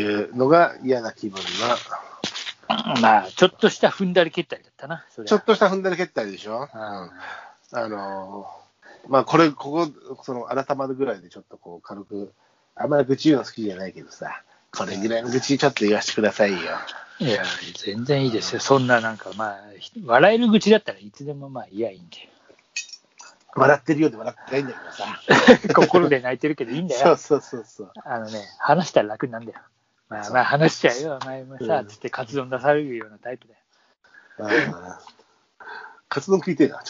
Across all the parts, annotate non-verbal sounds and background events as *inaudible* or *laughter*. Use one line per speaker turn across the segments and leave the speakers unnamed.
いうのが嫌な気分
な。まあ、ちょっとした踏んだり蹴ったりだったな、
ちょっとした踏んだり蹴ったりでしょ？うん、あのー、まあ、これ、ここ、その、改まるぐらいでちょっとこう、軽く、あんまり愚痴言うの好きじゃないけどさ、これぐらいの愚痴ちょっと言わせてくださいよ。
いや、全然いいですよ。そんななんか、まあ、笑える愚痴だったらいつでもまあ、いや、いいんで。
笑ってるようで笑ってないんだけどさ。*laughs*
心で泣いてるけどいいんだよ。*laughs*
そうそうそうそう。
あのね、話したら楽になるんだよ。まあまあ話しちゃうよ、お前もさ、つってカツ丼出されるようなタイプだよ。
カツ丼食いてえな、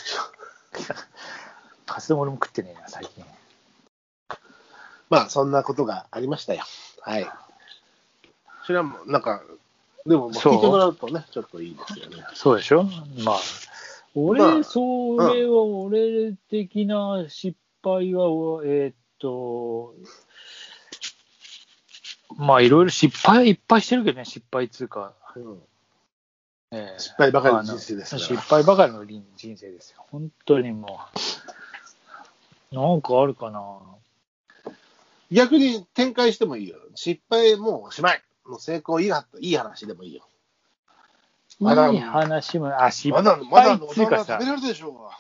カツ丼俺も食ってねえな、最近。
まあ、そんなことがありましたよ。はい。それはもう、なんか、でも、聞いてもらうとね、ちょっといいですよね。
そうでしょ？まあ、俺、まあ、それは、俺的な失敗は、えー、っと、まあ、いろいろ失敗いっぱいしてるけどね、失敗っつうか。うん
えー、失敗ばかりの人生ですから。
失敗ばかりの人生ですよ。本当にもう。なんかあるかな。
逆に展開してもいいよ。失敗もうおしまい。もう成功いいいい話でもいいよ。
まだいい話も、あ、失敗
まだ、まだ、まだ食べれるでしょ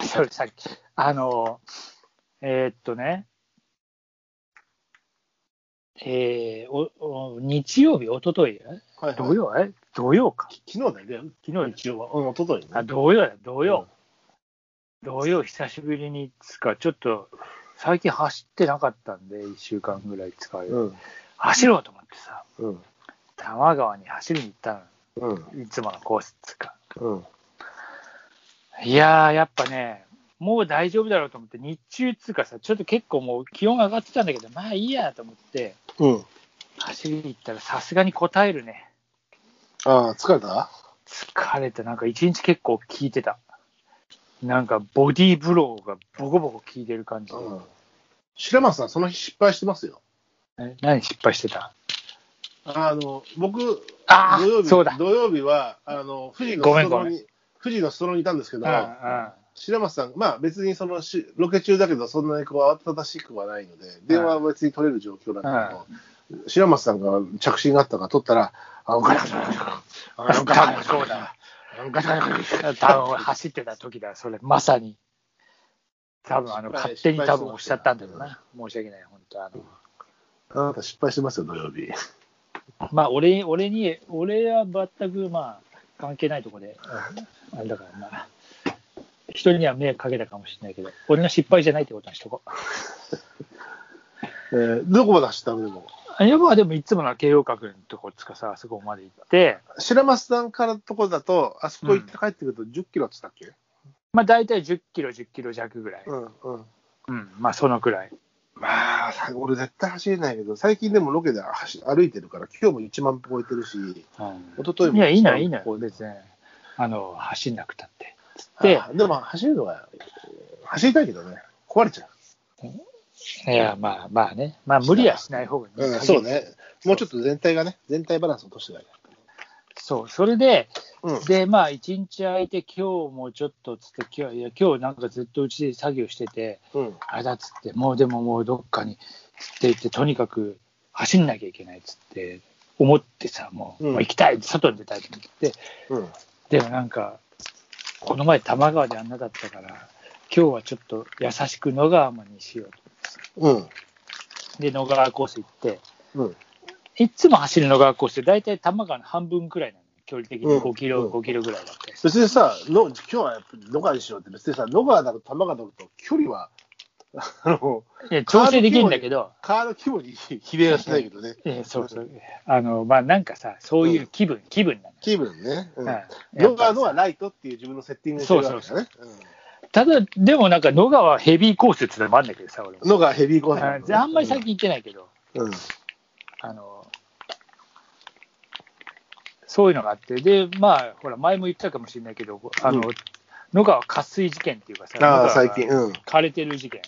うそれさっき、あの、えー、っとね、えー、おお日曜日、おととい、はいはい、土曜、え？土曜か。
昨日だよ、昨日日曜は。うん、おととい、ね、
あ、土曜だ、土曜。うん、土曜、久しぶりに、つか、ちょっと、最近走ってなかったんで、1週間ぐらい使う、うん、走ろうと思ってさ、うん、多摩川に走りに行ったの。うん、いつものコースっつか。うん、いやー、やっぱね、もう大丈夫だろうと思って、日中っつうかさ、ちょっと結構もう気温上がってたんだけど、まあいいやと思って、うん、走りに行ったらさすがに答えるね。
ああ、疲れた？
疲れた。なんか一日結構効いてた。なんかボディーブローがボコボコ効いてる感じ。うん、
白松さん、その日失敗してますよ。
え何失敗してた？
あの、僕、土曜日土曜日は、あの、富士のストロに、富士のストロにいたんですけど、白松さん、まあ別にそのし、ロケ中だけど、そんなにこう慌ただしくはないので、電話は別に取れる状況なんだけど、白松さんが着信があったから取ったら、あ、ガタガタガタガタ
そうだ。ガタガタ多分走ってた時だ、それ、まさに。多分あの、勝手に多分おっしゃったんだよな。申し訳ない、本当あの。
あなた失敗してますよ、土曜日。
まあ、俺俺に、俺は全くまあ、関係ないところで、あれだからまあ、人には迷惑かけたかもしれないけど、俺の失敗じゃないってことにしとこう。*laughs*
えー、どこまで走ったの？でも
いや、まあでもいつもの慶応閣のとこつかさ、あそこまで行って。
白松さんからのとこだと、あそこ行って帰ってくると10キロって言ったっけ、うん、
まあ大体10キロ、10キロ弱ぐらい。うん、うん。うん、まあそのくらい。
まあ、俺絶対走れないけど、最近でもロケで走歩いてるから、今日も1万歩超えてるし、うん、一昨日も。
いや、いいな、いいな、別に。あの、走んなくたって。
で、でも走るのは、走りたいけどね、壊れちゃ
う。いや、まあまあね。まあ無理はしない方がいい、
うん、そうね。もうちょっと全体がね、全体バランス落としてない。
そう、それで、うん、で、まあ、一日空いて、今日もちょっとつって、今日、いや、今日なんかずっとうちで作業してて、うん、あれだっつって、もうでももうどっかに、つって言って、とにかく走んなきゃいけないっつって、思ってさ、もう、うん、もう行きたい、外に出たいと思って、うん、でもなんか、この前、多摩川であんなだったから、今日はちょっと優しく野川まにしようと思って、うん、で、野川コース行って、うん、いつも走る野川コースって、大体多摩川の半分くらいなの。距離的に5キロ、うん、5キロぐらいだった
別にさ、の今日はやっぱり野川にしようって、別にさ、野川だと玉川だと距離は、
あの、いや調整できるんだけど、
カード規模に比例はしないけどね。
えそうそう。あの、まあ、なんかさ、そういう気分、うん、気分なの。
気分ね。うん、野川のはライトっていう自分のセッティング
してるわけですね。そうそうそう。ただ、でもなんか野川ヘビーコースってのもあるんだけどさ、俺
野川ヘビーコー
ス、ね、あんまり最近行ってないけど、うん、あの、そういうのがあって、で、まあ、ほら、前も言ったかもしれないけど、あの、うん、野川渇水事件っていうかさ、
あ最近、うん、
枯れてる事件。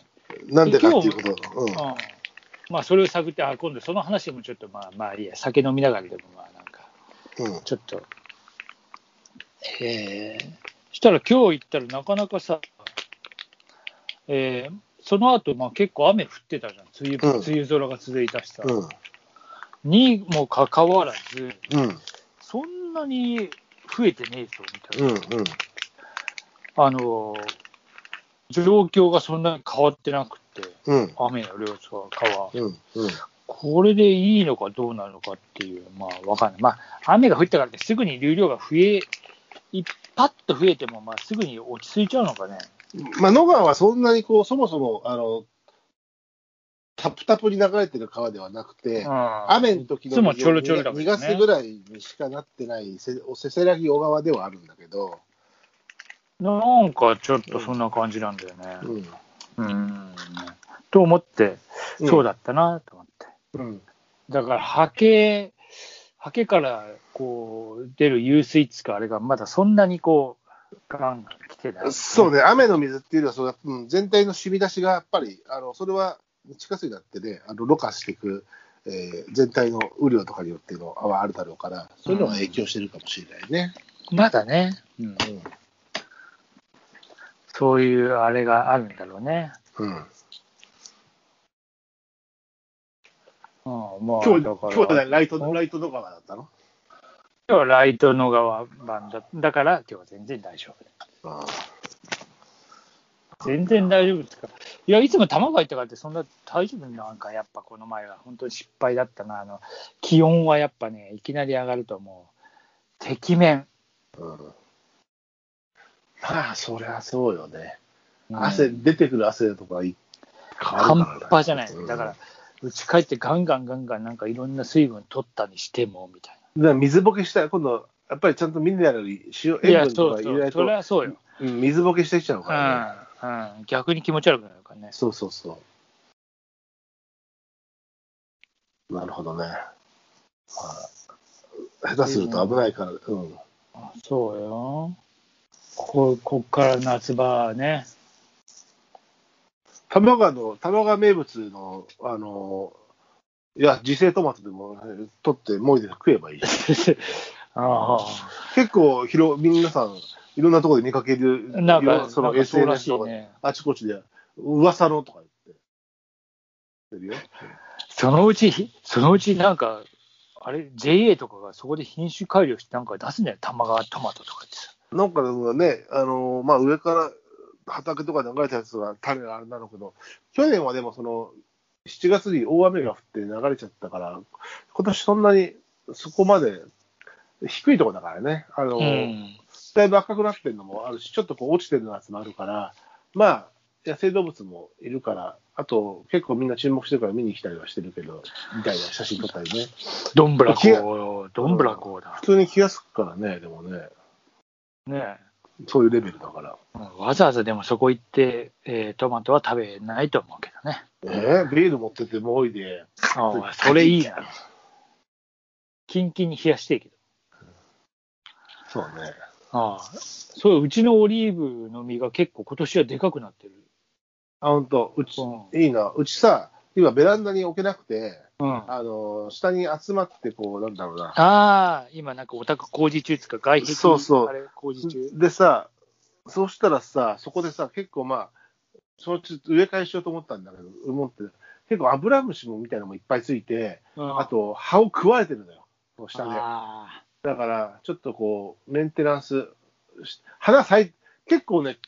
なんでかっていうこと。うん、うん、
まあ、それを探って、あ、今度その話もちょっと、まあ、まあいいや、酒飲みながらでも、まあ、なんか、うん、ちょっと、えー、したら今日行ったらなかなかさ、えー、その後、まあ結構雨降ってたじゃん。梅雨、梅雨空が続いたしさ。うんにもかかわらず、うん、そんなに増えてねえぞみたいな。うんうん、あの、状況がそんなに変わってなくて、うん、雨の量とか川、うんうん、これでいいのかどうなのかっていう、まあ、わかんない。まあ、雨が降ったからってすぐに流量が増え、パッと増えても、まあ、すぐに落ち着いちゃうのかね。
まあ、野川はそんなにこう、そもそも、あの、タプタプに流れてる川ではなくて、雨の時の水を逃がすぐらいにしかなってないせせせらぎ小川ではあるんだけど。
なんかちょっとそんな感じなんだよね。うん。うんと思って、そうだったなと思って。うん。だから、ハケ、ハケからこう出る湧水地かあれがまだそんなにこう、ガン来てない、
ね、そうね、雨の水っていうのはそうだ、うん、全体の染み出しがやっぱり、あのそれは地下水だってね、あのろ過していく、えー、全体の雨量とかによってのはあるだろうから、そういうのが影響してるかもしれないね。
うん、まだね、うん、うん、そういうあれがあるんだろうね。うん。
うん、まあ、今日、今日はライト、ライト野川だったの？
今日はライト野川版だだから、今日は全然大丈夫。ああ全然大丈夫ですか。いや、いつも卵入ったからって、そんな大丈夫なんか、やっぱこの前は、本当に失敗だったな。あの、気温はやっぱね、いきなり上がるともう、てきめん。うん。
まあ、そりゃそうよね。汗、出てくる汗とか
半端じゃない。だから、うち帰ってガンガンガンガンなんかいろんな水分取ったにしても、みたい
な。水ぼけしたら、今度、やっぱりちゃんとミネラル、塩、塩分とか入れないと。
それはそうよ。
水ぼけしてきちゃうからね。
うん、逆に気持ち悪くなるからね。
そうそうそう。なるほどね。まあ、下手すると危ないから、うん。
そうよ。ここっから夏場ね。
玉川の、玉川名物の、あの、いや、自生トマトでも、ね、取って、もいで食えばいい *laughs* ああ結構広、皆さん、いろんなところで見かける、なんか、その SNS とか、ね、あちこちで、噂のとか言って。
そのうち、そのうちなんか、あれ、JA とかがそこで品種改良してなんか出すんだよ、玉川トマトとかってさ。
なんかね、あのまあ、上から畑とか流れたやつが種があれなのけど、去年はでもその、7月に大雨が降って流れちゃったから、今年そんなにそこまで低いところだからね、あの、うん、だいぶ赤くなってるのもあるし、ちょっとこう落ちてるやつもあるから、まあ、野生動物もいるから、あと結構みんな注目してるから見に来たりはしてるけど、みたいな写真撮ったりね。
どんぶらこう、どんぶらこうだ。
普通に気が付くからね、でもね。ねそういうレベルだから。
うん、わざわざでもそこ行って、えー、トマトは食べないと思うけどね。
えー、ビール持っててもおいで。
ああ、それいいな。キンキンに冷やしていいけど。
そうね。
ああ、そう、うちのオリーブの実が結構今年はでかくなってる。
あ、本当うち、うん、いいな。うちさ、今ベランダに置けなくて、うん、あの、下に集まって、こう、なんだろうな。
ああ、今なんかオタク工事中つか、外壁
そうそう。あれ工事中？でさ、そうしたらさ、そこでさ、結構まあ、そのち植え替えしようと思ったんだけど、思って、結構アブラムシもみたいなのもいっぱいついて、うん、あと葉を食われてるのよ、下で。だから、ちょっとこう、メンテナンス、花咲い、結構ね、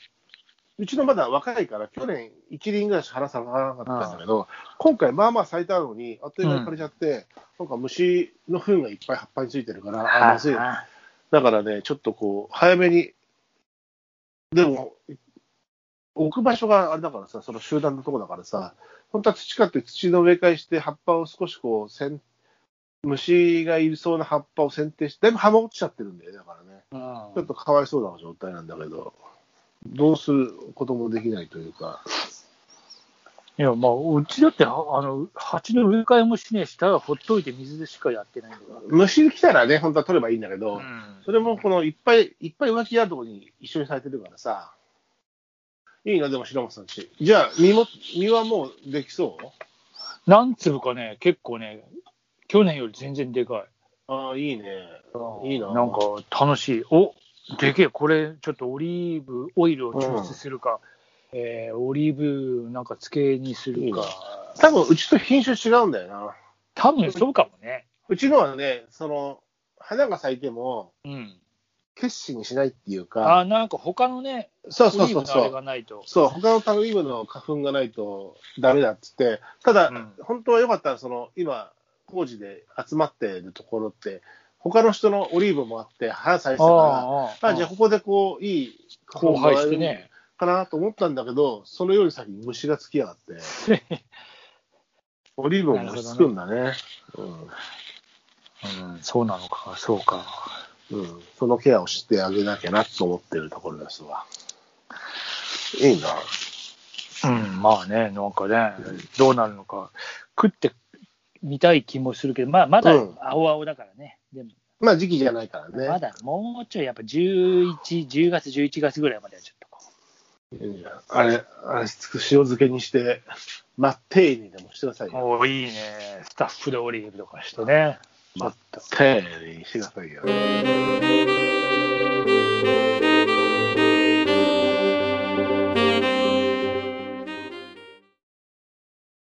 うちのまだ若いから、去年1輪ぐらいしか花咲かなかったんだけど、今回まあまあ咲いたのに、あっという間に枯れちゃって、うん、なんか虫の糞がいっぱい葉っぱについてるから、あ、まずい。だからね、ちょっとこう、早めに、でも、置く場所があれだからさ、その集団のとこだからさ、本当は培って土の植え替えして、葉っぱを少しこう、せん虫がいそうな葉っぱを剪定して、だいぶ葉も落ちちゃってるんだよ、だからね。ちょっとかわいそうな状態なんだけど、どうすることもできないというか。
いや、まあ、うちだって、あの、蜂の植え替えもしねえし、ただほっといて水でしかやってないんだから。
虫来たらね、本当は取ればいいんだけど、うん、それもこのいっぱいいっぱい浮気あるところに一緒にされてるからさ、いいな、でも白松さんち。じゃあ、実も、実はもうできそう？
何粒かね、結構ね、去年より全然でかい。
ああ、いいね。いいな。
なんか楽しい。おでけえ、これ、ちょっとオリーブオイルを抽出するか、うん、えー、オリーブなんか漬けにするか。
多分うちと品種違うんだよな。
多分そうかもね。
うちのはね、その、花が咲いても、うん。決心しないっていうか。
あ、なんか他のね、
そうそうそうそう。そう、他のタグリームの花粉がないとダメだっつって、ただ、うん、本当は良かったら、その、今、工事で集まってるところって、他の人のオリーブもあって、花咲いてたから、あじゃあここでこう、いい
花粉がしてね。
かなと思ったんだけど、そのより先に虫がつきやがって。*laughs* オリーブも虫つくんだね。ねうん、
うん。そうなのか、そうか。
うん。そのケアをしてあげなきゃなと思ってるところですわ。いいな。
うん、まあね、なんかね、どうなるのか、食ってみたい気もするけど、まあ、まだ青々だからね。
うん、でもまあ、時期じゃないからね。
まだ、もうちょい、やっぱ11、10月、11月ぐらいまではちょっとこ
う。あれ、あれ、塩漬けにして、マッテーニでもしてくださいよ。
おいいね。スタッフでオリーブとかしてね。
マッテーニしてくださいよ。